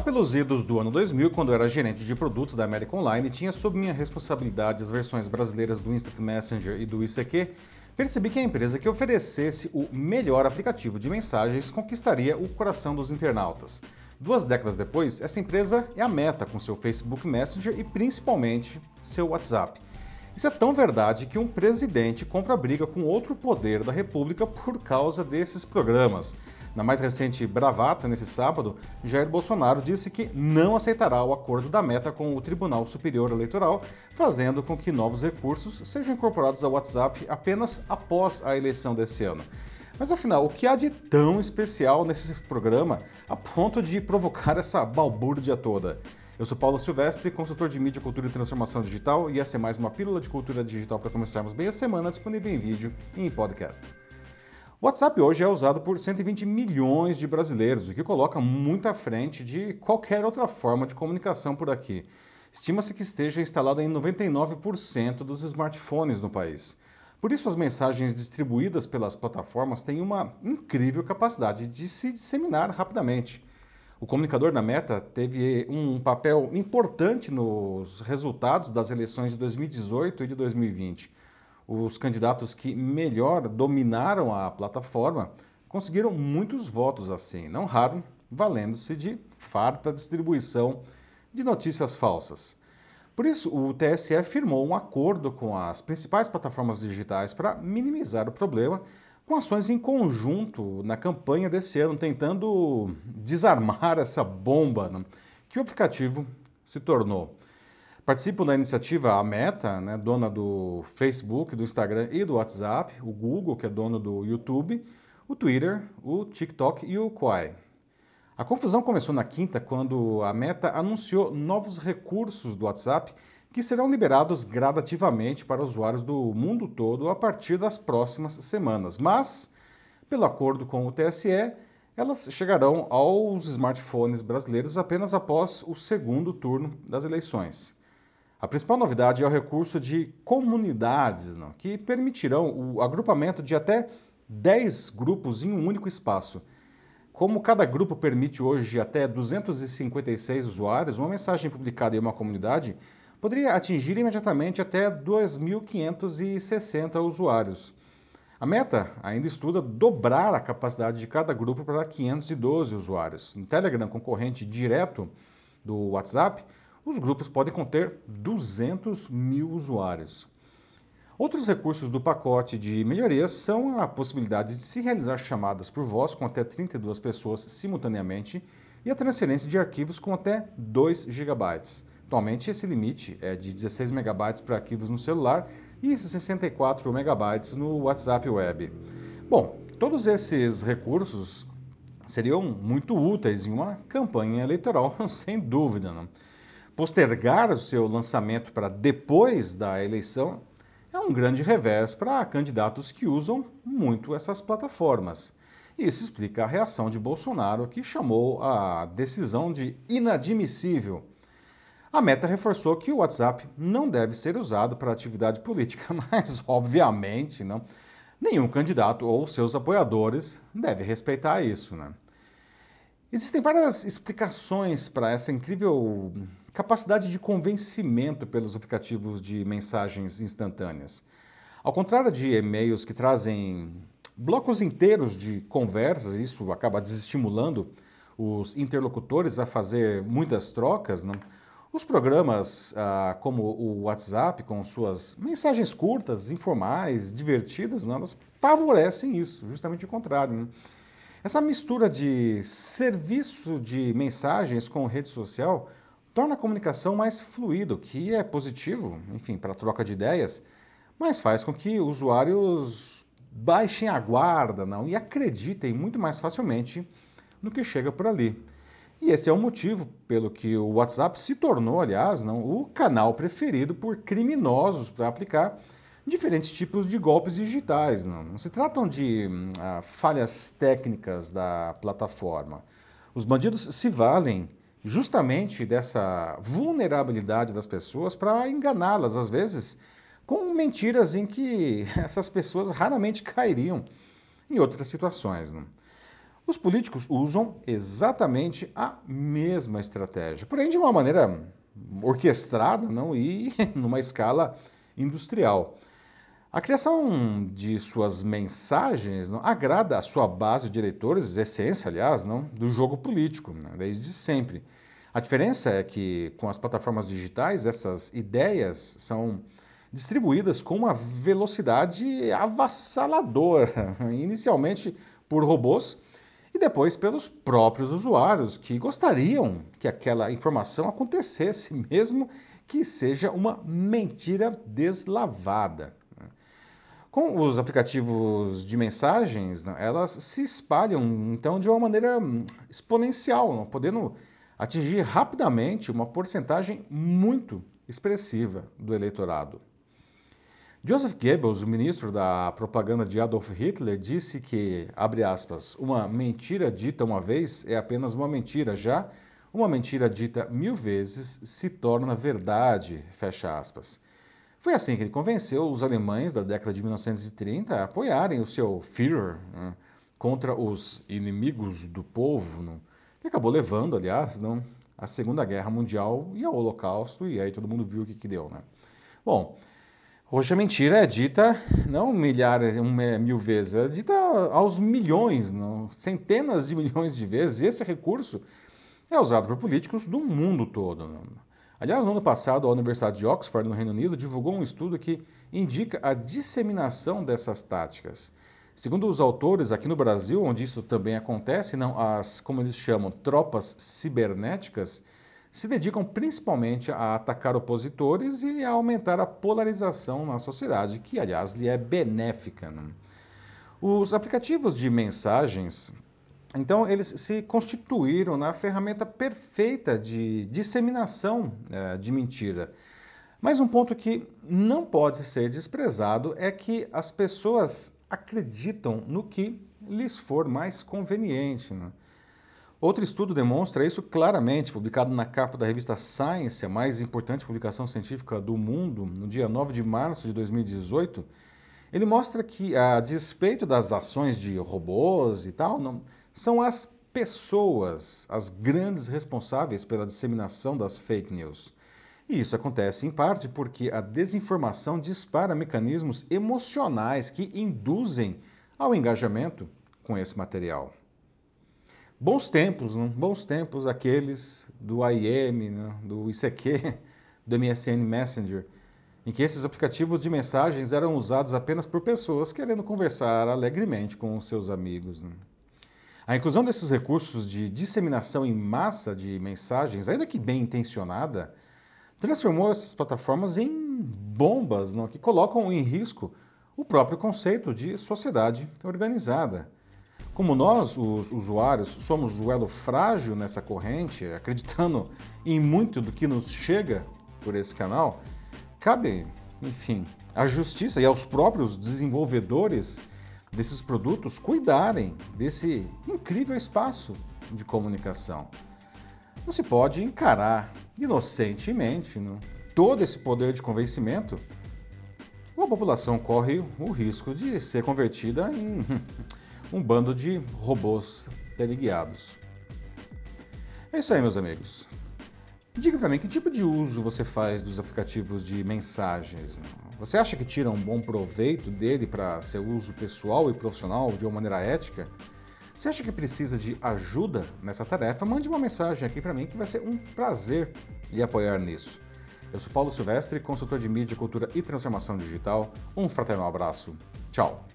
Lá pelos idos do ano 2000, quando eu era gerente de produtos da América Online, tinha sob minha responsabilidade as versões brasileiras do Instant Messenger e do ICQ, percebi que a empresa que oferecesse o melhor aplicativo de mensagens conquistaria o coração dos internautas. Duas décadas depois, essa empresa é a Meta com seu Facebook Messenger e principalmente seu WhatsApp. Isso é tão verdade que um presidente compra briga com outro poder da República por causa desses programas. Na mais recente bravata, nesse sábado, Jair Bolsonaro disse que não aceitará o acordo da meta com o Tribunal Superior Eleitoral, fazendo com que novos recursos sejam incorporados ao WhatsApp apenas após a eleição desse ano. Mas afinal, o que há de tão especial nesse programa a ponto de provocar essa balbúrdia toda? Eu sou Paulo Silvestre, consultor de mídia, cultura e transformação digital, e essa é mais uma pílula de cultura digital para começarmos bem a semana, disponível em vídeo e em podcast. O WhatsApp hoje é usado por 120 milhões de brasileiros, o que coloca muito à frente de qualquer outra forma de comunicação por aqui. Estima-se que esteja instalado em 99% dos smartphones no país. Por isso, as mensagens distribuídas pelas plataformas têm uma incrível capacidade de se disseminar rapidamente. O comunicador da Meta teve um papel importante nos resultados das eleições de 2018 e de 2020. Os candidatos que melhor dominaram a plataforma conseguiram muitos votos assim, não raro valendo-se de farta distribuição de notícias falsas. Por isso, o TSE firmou um acordo com as principais plataformas digitais para minimizar o problema com ações em conjunto na campanha desse ano, tentando desarmar essa bomba né, que o aplicativo se tornou. Participam da iniciativa a Meta, né, dona do Facebook, do Instagram e do WhatsApp, o Google, que é dono do YouTube, o Twitter, o TikTok e o Quai. A confusão começou na quinta, quando a Meta anunciou novos recursos do WhatsApp que serão liberados gradativamente para usuários do mundo todo a partir das próximas semanas. Mas, pelo acordo com o TSE, elas chegarão aos smartphones brasileiros apenas após o segundo turno das eleições. A principal novidade é o recurso de comunidades, não, que permitirão o agrupamento de até 10 grupos em um único espaço. Como cada grupo permite hoje até 256 usuários, uma mensagem publicada em uma comunidade poderia atingir imediatamente até 2.560 usuários. A meta ainda estuda dobrar a capacidade de cada grupo para 512 usuários. No Telegram, concorrente direto do WhatsApp, os grupos podem conter 200 mil usuários. Outros recursos do pacote de melhorias são a possibilidade de se realizar chamadas por voz com até 32 pessoas simultaneamente e a transferência de arquivos com até 2 GB. Atualmente, esse limite é de 16 MB para arquivos no celular e 64 MB no WhatsApp Web. Bom, todos esses recursos seriam muito úteis em uma campanha eleitoral, sem dúvida. Não? Postergar o seu lançamento para depois da eleição é um grande revés para candidatos que usam muito essas plataformas. Isso explica a reação de Bolsonaro, que chamou a decisão de inadmissível a Meta reforçou que o WhatsApp não deve ser usado para atividade política, mas, obviamente, não, nenhum candidato ou seus apoiadores deve respeitar isso. Né? Existem várias explicações para essa incrível capacidade de convencimento pelos aplicativos de mensagens instantâneas. Ao contrário de e-mails que trazem blocos inteiros de conversas, isso acaba desestimulando os interlocutores a fazer muitas trocas, não? Os programas ah, como o WhatsApp, com suas mensagens curtas, informais, divertidas, não, elas favorecem isso, justamente o contrário. Né? Essa mistura de serviço de mensagens com rede social torna a comunicação mais fluida, que é positivo, enfim, para a troca de ideias, mas faz com que usuários baixem a guarda não, e acreditem muito mais facilmente no que chega por ali. E esse é o motivo pelo que o WhatsApp se tornou, aliás, não, o canal preferido por criminosos para aplicar diferentes tipos de golpes digitais. Não, não se tratam de ah, falhas técnicas da plataforma. Os bandidos se valem justamente dessa vulnerabilidade das pessoas para enganá-las, às vezes com mentiras em que essas pessoas raramente cairiam em outras situações. Não? Os políticos usam exatamente a mesma estratégia, porém de uma maneira orquestrada não e numa escala industrial. A criação de suas mensagens não, agrada a sua base de eleitores, essência, aliás, não, do jogo político, né, desde sempre. A diferença é que, com as plataformas digitais, essas ideias são distribuídas com uma velocidade avassaladora, inicialmente por robôs e depois pelos próprios usuários que gostariam que aquela informação acontecesse, mesmo que seja uma mentira deslavada. Com os aplicativos de mensagens, né, elas se espalham então de uma maneira exponencial, podendo atingir rapidamente uma porcentagem muito expressiva do eleitorado. Joseph Goebbels, o ministro da propaganda de Adolf Hitler, disse que, abre aspas, uma mentira dita uma vez é apenas uma mentira, já uma mentira dita mil vezes se torna verdade, fecha aspas. Foi assim que ele convenceu os alemães da década de 1930 a apoiarem o seu Führer né, contra os inimigos do povo, né, que acabou levando, aliás, não, à Segunda Guerra Mundial e ao Holocausto, e aí todo mundo viu o que, que deu. Né? Bom, Hoje a mentira é dita não milhares, mil vezes, é dita aos milhões, não, centenas de milhões de vezes. Esse recurso é usado por políticos do mundo todo. Não. Aliás, no ano passado, a Universidade de Oxford, no Reino Unido, divulgou um estudo que indica a disseminação dessas táticas. Segundo os autores, aqui no Brasil, onde isso também acontece, não as, como eles chamam, tropas cibernéticas, se dedicam principalmente a atacar opositores e a aumentar a polarização na sociedade, que, aliás, lhe é benéfica. Né? Os aplicativos de mensagens, então, eles se constituíram na ferramenta perfeita de disseminação é, de mentira. Mas um ponto que não pode ser desprezado é que as pessoas acreditam no que lhes for mais conveniente. Né? Outro estudo demonstra isso claramente, publicado na capa da revista Science, a mais importante publicação científica do mundo, no dia 9 de março de 2018. Ele mostra que, a despeito das ações de robôs e tal, não, são as pessoas as grandes responsáveis pela disseminação das fake news. E isso acontece em parte porque a desinformação dispara mecanismos emocionais que induzem ao engajamento com esse material. Bons tempos, não? bons tempos aqueles do AIM, né? do ICQ, do MSN Messenger, em que esses aplicativos de mensagens eram usados apenas por pessoas querendo conversar alegremente com os seus amigos. Né? A inclusão desses recursos de disseminação em massa de mensagens, ainda que bem intencionada, transformou essas plataformas em bombas não? que colocam em risco o próprio conceito de sociedade organizada. Como nós, os usuários, somos o elo frágil nessa corrente, acreditando em muito do que nos chega por esse canal, cabe, enfim, à justiça e aos próprios desenvolvedores desses produtos cuidarem desse incrível espaço de comunicação. Não se pode encarar inocentemente não? todo esse poder de convencimento, ou a população corre o risco de ser convertida em um bando de robôs teleguiados. É isso aí, meus amigos. Diga mim que tipo de uso você faz dos aplicativos de mensagens. Né? Você acha que tira um bom proveito dele para seu uso pessoal e profissional de uma maneira ética? Se acha que precisa de ajuda nessa tarefa, mande uma mensagem aqui para mim que vai ser um prazer lhe apoiar nisso. Eu sou Paulo Silvestre, consultor de mídia, cultura e transformação digital. Um fraternal abraço. Tchau.